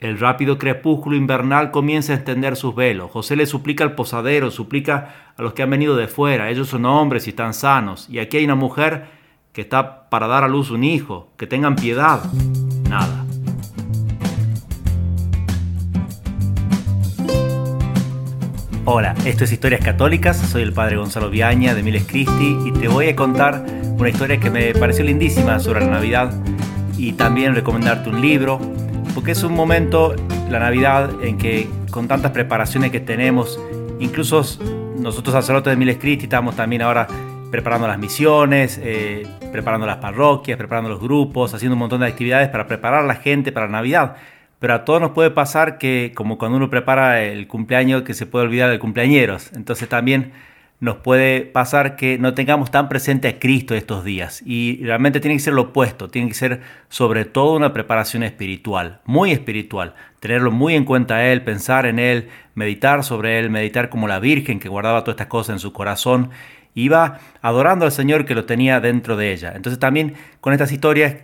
El rápido crepúsculo invernal comienza a extender sus velos. José le suplica al posadero, suplica a los que han venido de fuera. Ellos son hombres y están sanos. Y aquí hay una mujer que está para dar a luz un hijo. Que tengan piedad. Nada. Hola, esto es Historias Católicas. Soy el padre Gonzalo Viaña de Miles Cristi y te voy a contar una historia que me pareció lindísima sobre la Navidad y también recomendarte un libro porque es un momento, la Navidad, en que con tantas preparaciones que tenemos, incluso nosotros sacerdotes de Miles Cristi estamos también ahora preparando las misiones, eh, preparando las parroquias, preparando los grupos, haciendo un montón de actividades para preparar a la gente para Navidad. Pero a todos nos puede pasar que, como cuando uno prepara el cumpleaños, que se puede olvidar del cumpleañeros. Entonces también nos puede pasar que no tengamos tan presente a Cristo estos días. Y realmente tiene que ser lo opuesto, tiene que ser sobre todo una preparación espiritual, muy espiritual. Tenerlo muy en cuenta a Él, pensar en Él, meditar sobre Él, meditar como la Virgen que guardaba todas estas cosas en su corazón. Iba adorando al Señor que lo tenía dentro de ella. Entonces también con estas historias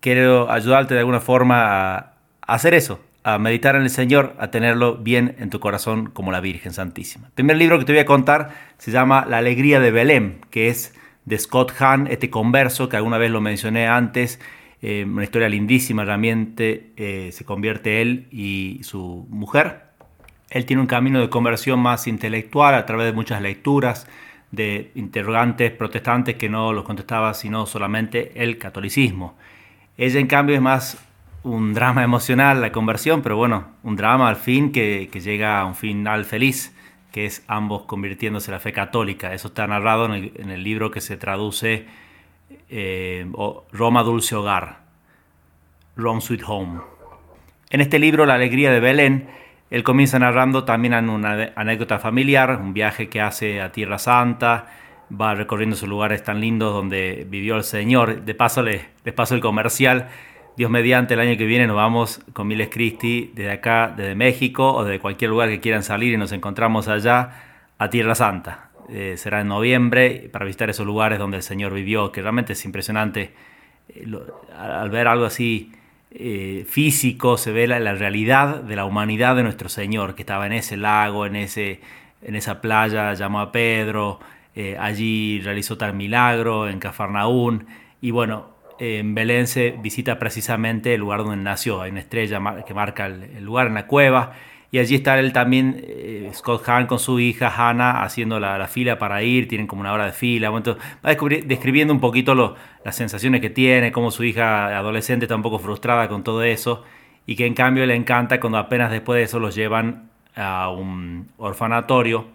quiero ayudarte de alguna forma a hacer eso, a meditar en el Señor, a tenerlo bien en tu corazón como la Virgen Santísima. El primer libro que te voy a contar se llama La Alegría de Belén, que es de Scott Hahn, este converso que alguna vez lo mencioné antes, eh, una historia lindísima, realmente eh, se convierte él y su mujer. Él tiene un camino de conversión más intelectual a través de muchas lecturas, de interrogantes protestantes que no los contestaba sino solamente el catolicismo. Ella en cambio es más un drama emocional la conversión, pero bueno, un drama al fin que, llega a un final feliz, que es ambos convirtiéndose en la fe católica. Eso está narrado en el, libro que se traduce eh, Roma Dulce Hogar, Rome Sweet Home. En este libro, La Alegría de Belén, él comienza narrando también una anécdota familiar, un viaje que hace a Tierra Santa, va recorriendo esos lugares tan lindos donde vivió el Señor. De paso, les, les paso el comercial Dios mediante, el año que viene nos vamos con Miles Cristi desde acá, desde México o de cualquier lugar que quieran salir y nos encontramos allá a Tierra Santa. Eh, será en noviembre para visitar esos lugares donde el Señor vivió, que realmente es impresionante. Eh, al ver algo así eh, físico, se ve la, realidad de la humanidad de nuestro Señor, que estaba en ese lago, en, ese, en esa playa, llamó a Pedro, allí realizó tal milagro, en Cafarnaún. Y bueno, en Belén se visita precisamente el lugar donde nació, hay una estrella que marca el, lugar en la cueva, y allí está él también, eh, Scott Hahn con su hija Hannah haciendo la, fila para ir, tienen como una hora de fila, va describiendo un poquito las sensaciones que tiene, cómo su hija adolescente está un poco frustrada con todo eso, y que en cambio le encanta cuando apenas después de eso los llevan a un orfanatorio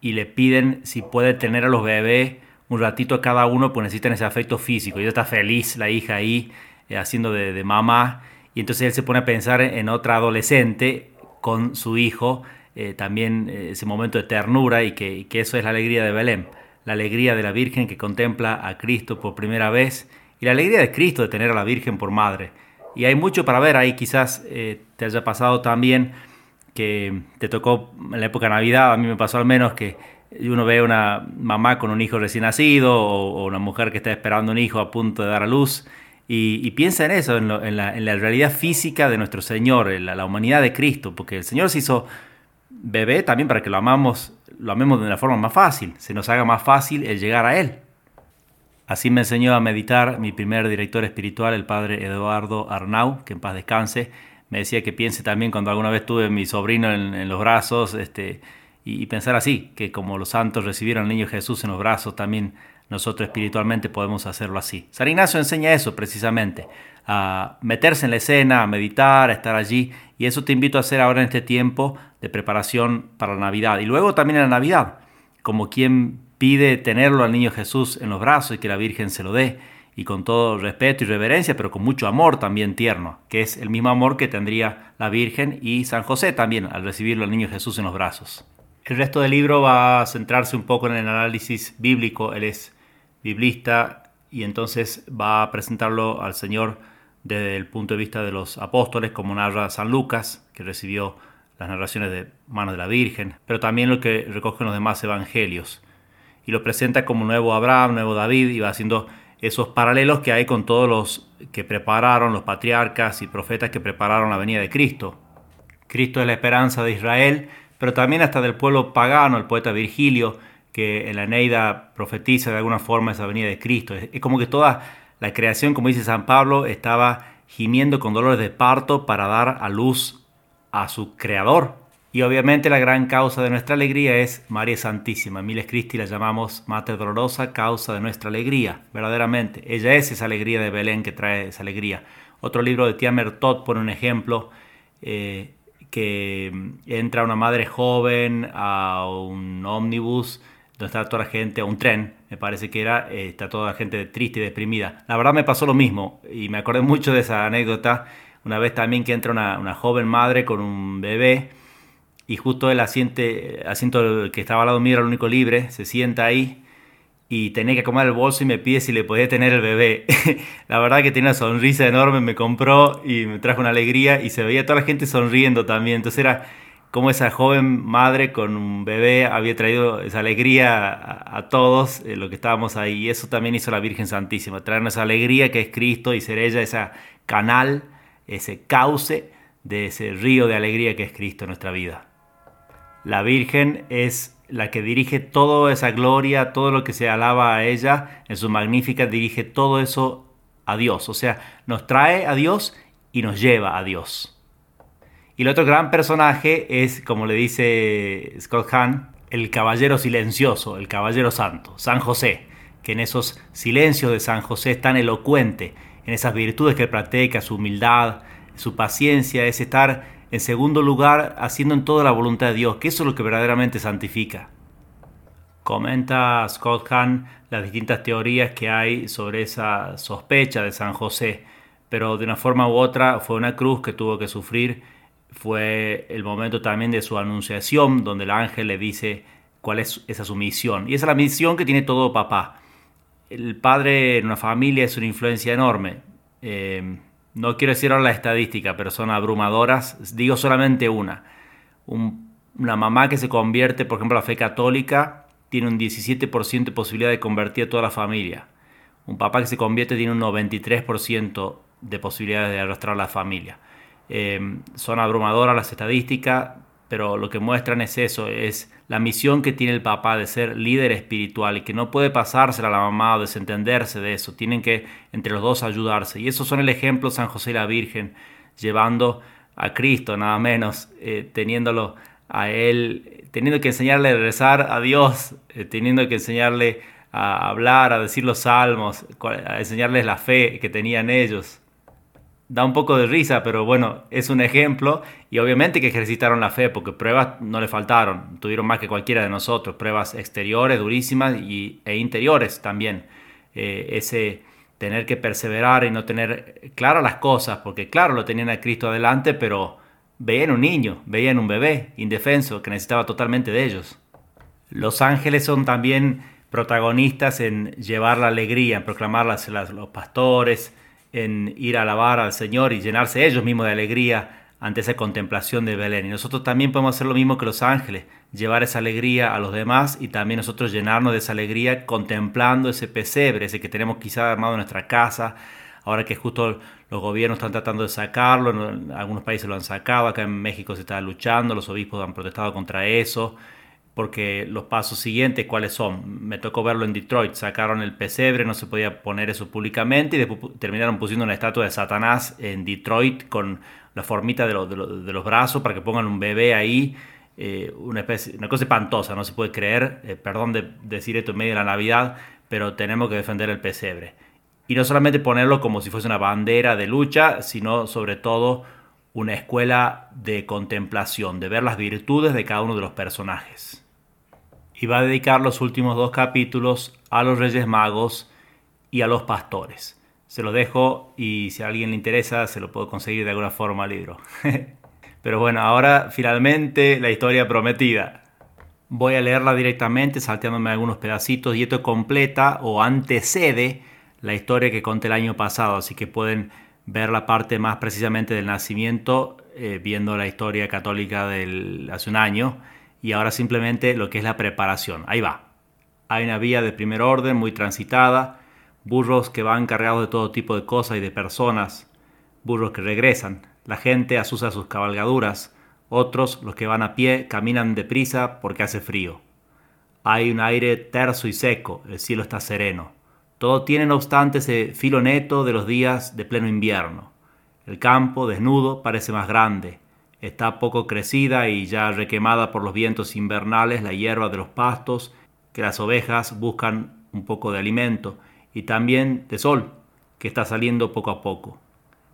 y le piden si puede tener a los bebés un ratito cada uno, pues necesitan ese afecto físico. Y ella está feliz, la hija ahí, eh, haciendo de, mamá. Y entonces él se pone a pensar en otra adolescente con su hijo, eh, también eh, ese momento de ternura y que, que, eso es la alegría de Belén, la alegría de la Virgen que contempla a Cristo por primera vez y la alegría de Cristo de tener a la Virgen por madre. Y hay mucho para ver ahí, quizás te haya pasado también que te tocó en la época Navidad, a mí me pasó al menos que uno ve una mamá con un hijo recién nacido o, una mujer que está esperando un hijo a punto de dar a luz y, piensa en eso, en, la, realidad física de nuestro Señor, en la, humanidad de Cristo, porque el Señor se hizo bebé también para que lo amamos, lo amemos de una forma más fácil, se nos haga más fácil el llegar a Él. Así me enseñó a meditar mi primer director espiritual, el padre Eduardo Arnau, que en paz descanse. Me decía que piense también cuando alguna vez tuve a mi sobrino en, en los brazos, este, y, pensar así, que como los santos recibieron al niño Jesús en los brazos, también nosotros espiritualmente podemos hacerlo así. San Ignacio enseña eso precisamente, a meterse en la escena, a meditar, a estar allí, y eso te invito a hacer ahora en este tiempo de preparación para la Navidad. Y luego también en la Navidad, como quien pide tenerlo al niño Jesús en los brazos y que la Virgen se lo dé, y con todo respeto y reverencia, pero con mucho amor también tierno, que es el mismo amor que tendría la Virgen y San José también al recibirlo al niño Jesús en los brazos. El resto del libro va a centrarse un poco en el análisis bíblico. Él es biblista y entonces va a presentarlo al Señor desde el punto de vista de los apóstoles, como narra San Lucas, que recibió las narraciones de manos de la Virgen, pero también lo que recogen los demás evangelios. Y lo presenta como nuevo Abraham, nuevo David, y va haciendo esos paralelos que hay con todos los que prepararon, los patriarcas y profetas que prepararon la venida de Cristo. Cristo es la esperanza de Israel, pero también hasta del pueblo pagano, el poeta Virgilio, que en la Eneida profetiza de alguna forma esa venida de Cristo. Es como que toda la creación, como dice San Pablo, estaba gimiendo con dolores de parto para dar a luz a su creador. Y obviamente la gran causa de nuestra alegría es María Santísima. Miles Cristi la llamamos Mater Dolorosa, causa de nuestra alegría, verdaderamente. Ella es esa alegría de Belén que trae esa alegría. Otro libro de Tiamer Todd pone un ejemplo eh, que entra una madre joven a un ómnibus donde está toda la gente, a un tren, me parece que era, eh, está toda la gente triste y deprimida. La verdad me pasó lo mismo y me acordé mucho de esa anécdota. Una vez también que entra una, joven madre con un bebé y justo el asiento, asiento que estaba al lado mío era el único libre, se sienta ahí y tenía que comer el bolso y me pide si le podía tener el bebé. la verdad que tenía una sonrisa enorme, me compró y me trajo una alegría y se veía toda la gente sonriendo también. Entonces era cómo esa joven madre con un bebé había traído esa alegría a, todos eh, lo que estábamos ahí. Y eso también hizo la Virgen Santísima, traernos esa alegría que es Cristo y ser ella ese canal, ese cauce de ese río de alegría que es Cristo en nuestra vida. La Virgen es la que dirige toda esa gloria, todo lo que se alaba a ella en su magnífica, dirige todo eso a Dios. O sea, nos trae a Dios y nos lleva a Dios. Y el otro gran personaje es, como le dice Scott Hahn, el caballero silencioso, el caballero santo, San José, que en esos silencios de San José es tan elocuente, en esas virtudes que él practica, su humildad, su paciencia, es estar en segundo lugar haciendo en toda la voluntad de Dios, que eso es lo que verdaderamente santifica. Comenta Scott Hahn las distintas teorías que hay sobre esa sospecha de San José, pero de una forma u otra fue una cruz que tuvo que sufrir fue el momento también de su anunciación, donde el ángel le dice cuál es esa su misión. Y esa es la misión que tiene todo papá. El padre en una familia es una influencia enorme. Eh, no quiero decir ahora la estadística, pero son abrumadoras. Digo solamente una. una mamá que se convierte, por ejemplo, a la fe católica, tiene un 17% de posibilidad de convertir a toda la familia. Un papá que se convierte tiene un 93% de posibilidades de arrastrar a la familia. Eh, son abrumadoras las estadísticas, pero lo que muestran es eso, es la misión que tiene el papá de ser líder espiritual y que no puede pasársela a la mamá o desentenderse de eso, tienen que entre los dos ayudarse. Y esos son el ejemplo San José y la Virgen, llevando a Cristo nada menos, eh, teniéndolo a Él, teniendo que enseñarle a rezar a Dios, eh, teniendo que enseñarle a hablar, a decir los salmos, a enseñarles la fe que tenían ellos da un poco de risa, pero bueno, es un ejemplo y obviamente que ejercitaron la fe porque pruebas no le faltaron, tuvieron más que cualquiera de nosotros, pruebas exteriores durísimas y, e interiores también. Eh, ese tener que perseverar y no tener claras las cosas, porque claro, lo tenían a Cristo adelante, pero veían un niño, veían un bebé indefenso que necesitaba totalmente de ellos. Los ángeles son también protagonistas en llevar la alegría, en proclamarlas los pastores, en ir a alabar al Señor y llenarse ellos mismos de alegría ante esa contemplación de Belén. Y nosotros también podemos hacer lo mismo que los ángeles, llevar esa alegría a los demás y también nosotros llenarnos de esa alegría contemplando ese pesebre, ese que tenemos quizá armado en nuestra casa, ahora que justo los gobiernos están tratando de sacarlo, en algunos países lo han sacado, acá en México se está luchando, los obispos han protestado contra eso porque los pasos siguientes, ¿cuáles son? Me tocó verlo en Detroit, sacaron el pesebre, no se podía poner eso públicamente y después terminaron pusiendo una estatua de Satanás en Detroit con la formita de, los brazos para que pongan un bebé ahí. Eh, una, especie, una cosa espantosa, no se puede creer, eh, perdón de decir esto en medio de la Navidad, pero tenemos que defender el pesebre. Y no solamente ponerlo como si fuese una bandera de lucha, sino sobre todo una escuela de contemplación, de ver las virtudes de cada uno de los personajes y va a dedicar los últimos dos capítulos a los Reyes Magos y a los pastores. Se lo dejo y si a alguien le interesa se lo puedo conseguir de alguna forma al libro. Pero bueno, ahora finalmente la historia prometida. Voy a leerla directamente salteándome algunos pedacitos y esto completa o antecede la historia que conté el año pasado, así que pueden ver la parte más precisamente del nacimiento eh, viendo la historia católica del hace un año y ahora simplemente lo que es la preparación. Ahí va. Hay una vía de primer orden muy transitada, burros que van cargados de todo tipo de cosas y de personas, burros que regresan, la gente asusa sus cabalgaduras, Otros, los que van a pie, caminan deprisa porque hace frío. Hay un aire terso y seco, el cielo está sereno. Todo tiene, no obstante, ese filo neto de los días de pleno invierno. El campo, desnudo, parece más grande. Está poco crecida y ya requemada por los vientos invernales la hierba de los pastos, que las ovejas buscan un poco de alimento, y también de sol, que está saliendo poco a poco.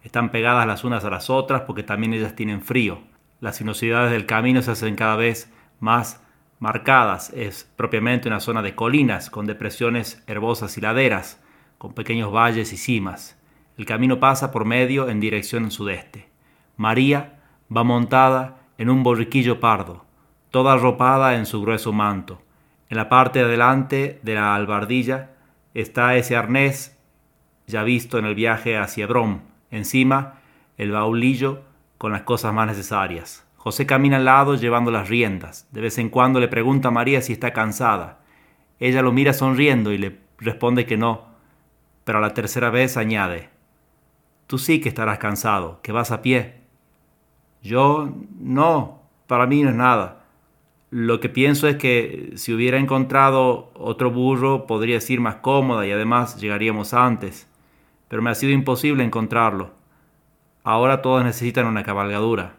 Están pegadas las unas a las otras porque también ellas tienen frío. Las sinuosidades del camino se hacen cada vez más marcadas. Es propiamente una zona de colinas, con depresiones herbosas y laderas, con pequeños valles y cimas. El camino pasa por medio en dirección sudeste. María va montada en un borriquillo pardo, toda arropada en su grueso manto. En la parte de adelante de la albardilla está ese arnés ya visto en el viaje hacia Brom. Encima, el baulillo con las cosas más necesarias. José camina al lado llevando las riendas. De vez en cuando le pregunta a María si está cansada. Ella lo mira sonriendo y le responde que no, pero a la tercera vez añade, Tú sí que estarás cansado, que vas a pie. Yo no, para mí no es nada. Lo que pienso es que si hubiera encontrado otro burro podría ir más cómoda y además llegaríamos antes, pero me ha sido imposible encontrarlo. Ahora todos necesitan una cabalgadura.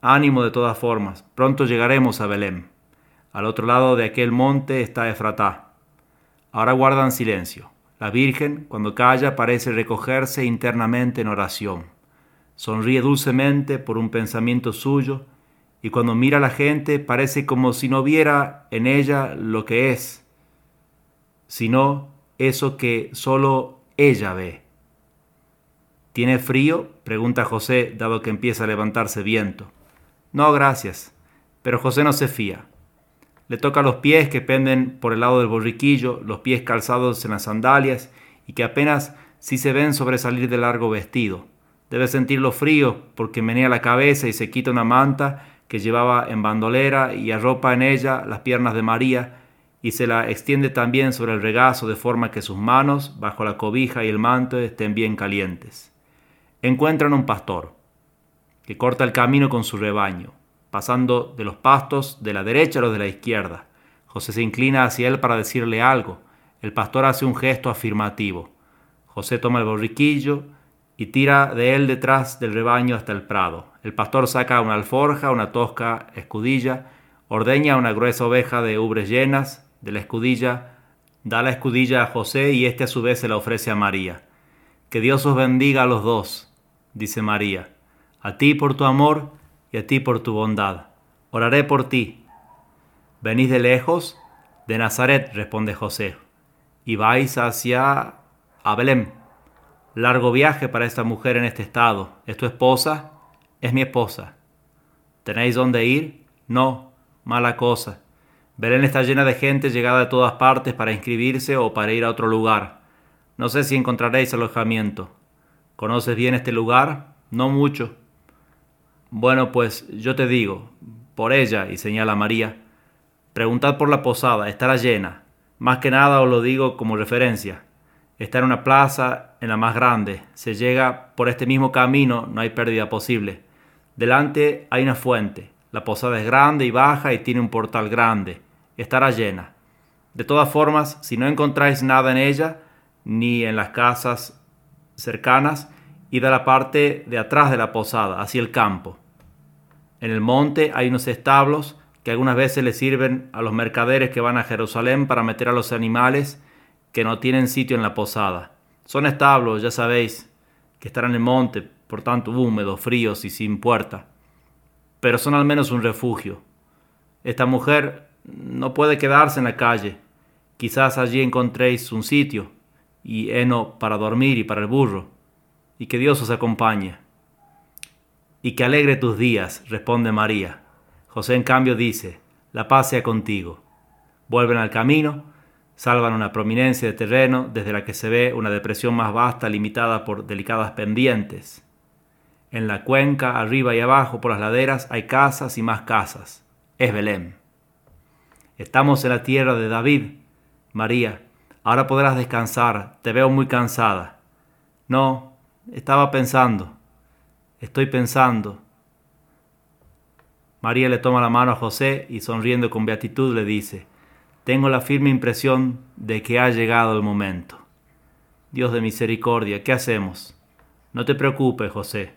Ánimo de todas formas, pronto llegaremos a Belén. Al otro lado de aquel monte está Efratá. Ahora guardan silencio. La Virgen, cuando calla, parece recogerse internamente en oración. Sonríe dulcemente por un pensamiento suyo y cuando mira a la gente parece como si no viera en ella lo que es, sino eso que solo ella ve. ¿Tiene frío? pregunta José, dado que empieza a levantarse viento. No, gracias. Pero José no se fía. Le toca los pies que penden por el lado del borriquillo, los pies calzados en las sandalias y que apenas si se ven sobresalir del largo vestido. Debe sentirlo frío porque menea la cabeza y se quita una manta que llevaba en bandolera y arropa en ella las piernas de María y se la extiende también sobre el regazo de forma que sus manos, bajo la cobija y el manto, estén bien calientes. Encuentran un pastor que corta el camino con su rebaño pasando de los pastos de la derecha a los de la izquierda. José se inclina hacia él para decirle algo. El pastor hace un gesto afirmativo. José toma el borriquillo y tira de él detrás del rebaño hasta el prado. El pastor saca una alforja, una tosca escudilla, ordeña una gruesa oveja de ubres llenas de la escudilla, da la escudilla a José y éste a su vez se la ofrece a María. Que Dios os bendiga a los dos, dice María, a ti por tu amor y a ti por tu bondad. Oraré por ti. ¿Venís de lejos? De Nazaret, responde José. Y vais hacia a. Largo viaje para esta mujer en este estado. ¿Es tu esposa? Es mi esposa. ¿Tenéis dónde ir? No, mala cosa. Belén está llena de gente llegada de todas partes para inscribirse o para ir a otro lugar. No sé si encontraréis alojamiento. ¿Conoces bien este lugar? No mucho. Bueno, pues yo te digo, por ella, y señala María, preguntad por la posada, estará llena. Más que nada os lo digo como referencia. Está en una plaza, en la más grande. Se llega por este mismo camino, no hay pérdida posible. Delante hay una fuente. La posada es grande y baja y tiene un portal grande. Estará llena. De todas formas, si no encontráis nada en ella, ni en las casas cercanas, id a la parte de atrás de la posada, hacia el campo. En el monte hay unos establos que algunas veces le sirven a los mercaderes que van a Jerusalén para meter a los animales que no tienen sitio en la posada. Son establos, ya sabéis, que están en el monte, por tanto húmedos, fríos y sin puerta. Pero son al menos un refugio. Esta mujer no puede quedarse en la calle. Quizás allí encontréis un sitio y heno para dormir y para el burro. Y que Dios os acompañe y que alegre tus días, responde María. José en cambio dice, la paz sea contigo. Vuelven al camino, salvan una prominencia de terreno desde la que se ve una depresión más vasta limitada por delicadas pendientes. En la cuenca, arriba y abajo por las laderas, hay casas y más casas. Es Belén. Estamos en la tierra de David. María, ahora podrás descansar, te veo muy cansada. No, estaba pensando. Estoy pensando. María le toma la mano a José y sonriendo con beatitud le dice, tengo la firme impresión de que ha llegado el momento. Dios de misericordia, ¿qué hacemos? No te preocupes, José,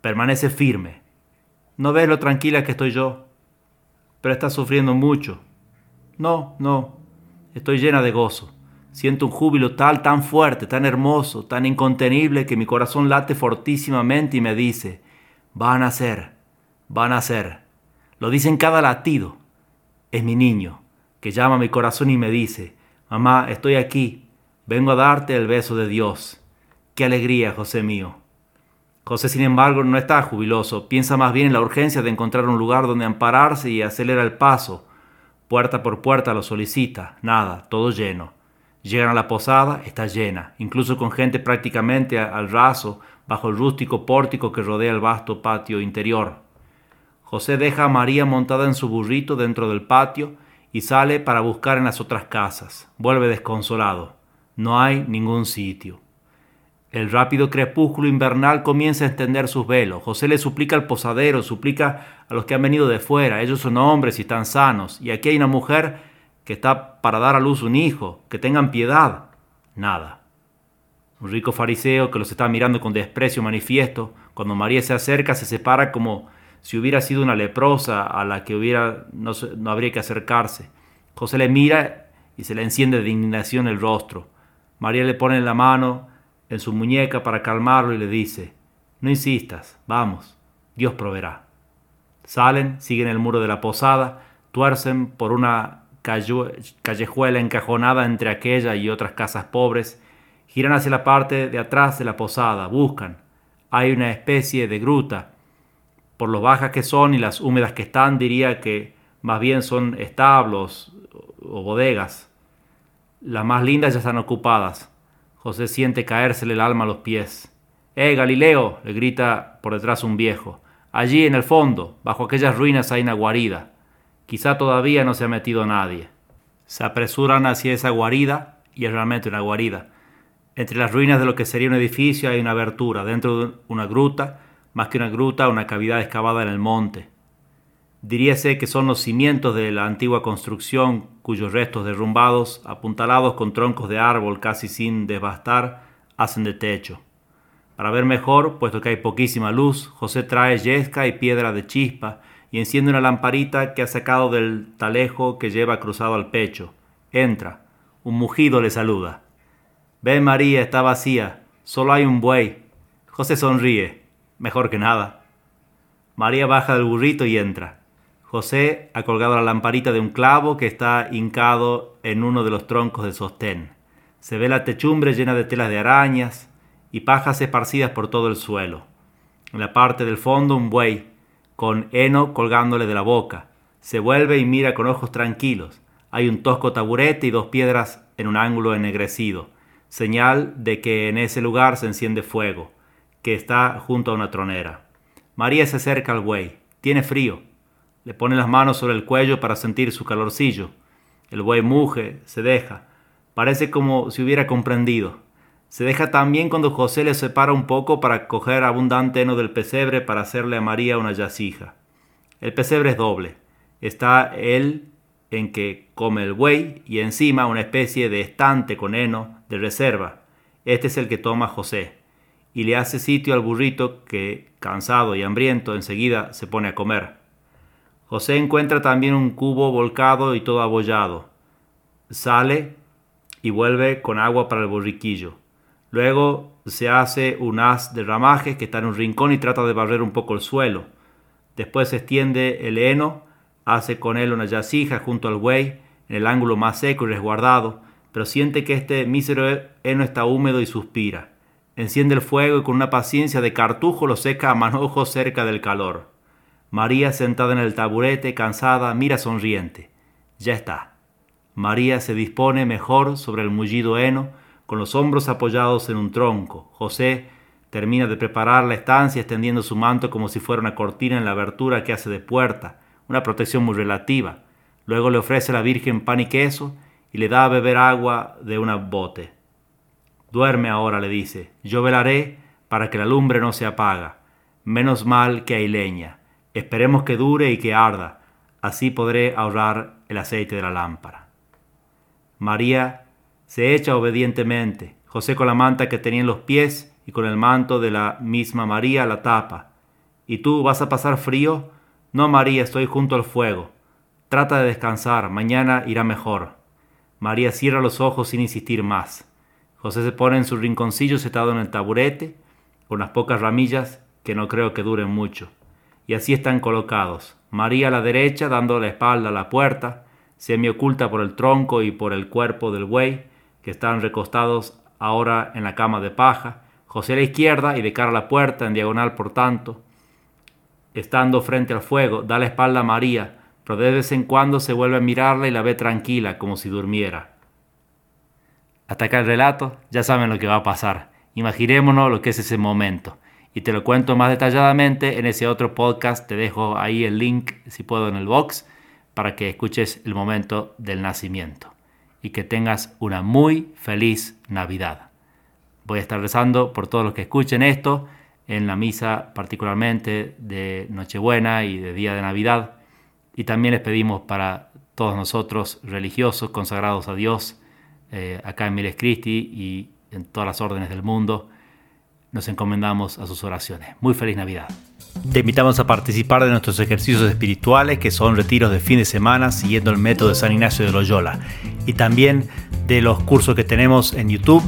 permanece firme. ¿No ves lo tranquila que estoy yo? Pero estás sufriendo mucho. No, no, estoy llena de gozo. Siento un júbilo tal, tan fuerte, tan hermoso, tan incontenible que mi corazón late fortísimamente y me dice, van a ser, van a ser. Lo dice en cada latido. Es mi niño, que llama a mi corazón y me dice, mamá, estoy aquí, vengo a darte el beso de Dios. Qué alegría, José mío. José, sin embargo, no está jubiloso, piensa más bien en la urgencia de encontrar un lugar donde ampararse y acelera el paso. Puerta por puerta lo solicita, nada, todo lleno. Llegan a la posada, está llena, incluso con gente prácticamente al raso, bajo el rústico pórtico que rodea el vasto patio interior. José deja a María montada en su burrito dentro del patio y sale para buscar en las otras casas. Vuelve desconsolado. No hay ningún sitio. El rápido crepúsculo invernal comienza a extender sus velos. José le suplica al posadero, suplica a los que han venido de fuera. Ellos son hombres y están sanos. Y aquí hay una mujer que está para dar a luz un hijo. Que tengan piedad. Nada. Un rico fariseo que los está mirando con desprecio manifiesto. Cuando María se acerca se separa como si hubiera sido una leprosa a la que hubiera, no, no habría que acercarse. José le mira y se le enciende de indignación el rostro. María le pone la mano en su muñeca para calmarlo y le dice, no insistas, vamos, Dios proveerá. Salen, siguen el muro de la posada, tuercen por una callejuela encajonada entre aquella y otras casas pobres, giran hacia la parte de atrás de la posada, buscan. Hay una especie de gruta por lo bajas que son y las húmedas que están, diría que más bien son establos o bodegas. Las más lindas ya están ocupadas. José siente caérsele el alma a los pies. ¡Eh, Galileo! le grita por detrás un viejo. Allí en el fondo, bajo aquellas ruinas hay una guarida. Quizá todavía no se ha metido nadie. Se apresuran hacia esa guarida y es realmente una guarida. Entre las ruinas de lo que sería un edificio hay una abertura, dentro de una gruta más que una gruta, una cavidad excavada en el monte. Diríase que son los cimientos de la antigua construcción cuyos restos derrumbados, apuntalados con troncos de árbol casi sin devastar, hacen de techo. Para ver mejor, puesto que hay poquísima luz, José trae yesca y piedra de chispa y enciende una lamparita que ha sacado del talejo que lleva cruzado al pecho. Entra. Un mugido le saluda. Ven María, está vacía. Solo hay un buey. José sonríe. Mejor que nada. María baja del burrito y entra. José ha colgado la lamparita de un clavo que está hincado en uno de los troncos de sostén. Se ve la techumbre llena de telas de arañas y pajas esparcidas por todo el suelo. En la parte del fondo un buey, con heno colgándole de la boca. Se vuelve y mira con ojos tranquilos. Hay un tosco taburete y dos piedras en un ángulo ennegrecido, señal de que en ese lugar se enciende fuego que está junto a una tronera. María se acerca al buey. Tiene frío. Le pone las manos sobre el cuello para sentir su calorcillo. El buey muge, se deja. Parece como si hubiera comprendido. Se deja también cuando José le separa un poco para coger abundante heno del pesebre para hacerle a María una yacija. El pesebre es doble. Está él en que come el buey y encima una especie de estante con heno de reserva. Este es el que toma José y le hace sitio al burrito que, cansado y hambriento, enseguida se pone a comer. José encuentra también un cubo volcado y todo abollado. Sale y vuelve con agua para el borriquillo. Luego se hace un haz de ramajes que está en un rincón y trata de barrer un poco el suelo. Después se extiende el heno, hace con él una yacija junto al buey, en el ángulo más seco y resguardado, pero siente que este mísero heno está húmedo y suspira. Enciende el fuego y con una paciencia de cartujo lo seca a manojo cerca del calor. María, sentada en el taburete, cansada, mira sonriente. Ya está. María se dispone mejor sobre el mullido heno, con los hombros apoyados en un tronco. José termina de preparar la estancia extendiendo su manto como si fuera una cortina en la abertura que hace de puerta, una protección muy relativa. Luego le ofrece a la Virgen pan y queso y le da a beber agua de una bote. Duerme ahora, le dice, yo velaré para que la lumbre no se apaga. Menos mal que hay leña. Esperemos que dure y que arda, así podré ahorrar el aceite de la lámpara. María se echa obedientemente, José con la manta que tenía en los pies y con el manto de la misma María la tapa. ¿Y tú vas a pasar frío? No, María, estoy junto al fuego. Trata de descansar, mañana irá mejor. María cierra los ojos sin insistir más. José se pone en su rinconcillo sentado en el taburete, con las pocas ramillas que no creo que duren mucho. Y así están colocados. María a la derecha, dando la espalda a la puerta, semi oculta por el tronco y por el cuerpo del buey, que están recostados ahora en la cama de paja. José a la izquierda y de cara a la puerta, en diagonal por tanto. Estando frente al fuego, da la espalda a María, pero de vez en cuando se vuelve a mirarla y la ve tranquila, como si durmiera. Hasta acá el relato, ya saben lo que va a pasar. Imaginémonos lo que es ese momento. Y te lo cuento más detalladamente en ese otro podcast. Te dejo ahí el link, si puedo, en el box, para que escuches el momento del nacimiento. Y que tengas una muy feliz Navidad. Voy a estar rezando por todos los que escuchen esto, en la misa particularmente de Nochebuena y de Día de Navidad y también les pedimos para todos nosotros religiosos consagrados a Dios, eh, acá en Miles Christi y en todas las órdenes del mundo, nos encomendamos a sus oraciones. Muy feliz Navidad. Te invitamos a participar de nuestros ejercicios espirituales, que son retiros de fin de semana siguiendo el método de San Ignacio de Loyola, y también de los cursos que tenemos en YouTube.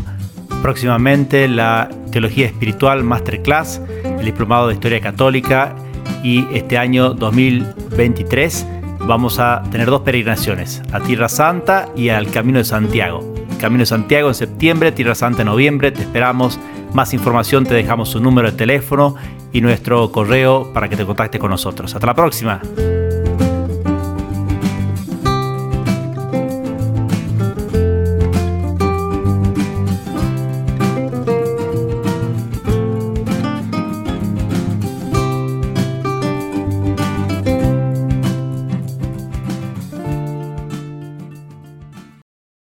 Próximamente la Teología Espiritual Masterclass, el Diplomado de Historia Católica y este año 2023 vamos a tener dos peregrinaciones, a Tierra Santa y al Camino de Santiago. Camino de Santiago en septiembre, Tierra Santa en noviembre, te esperamos. Más información te dejamos su número de teléfono y nuestro correo para que te contactes con nosotros. Hasta la próxima.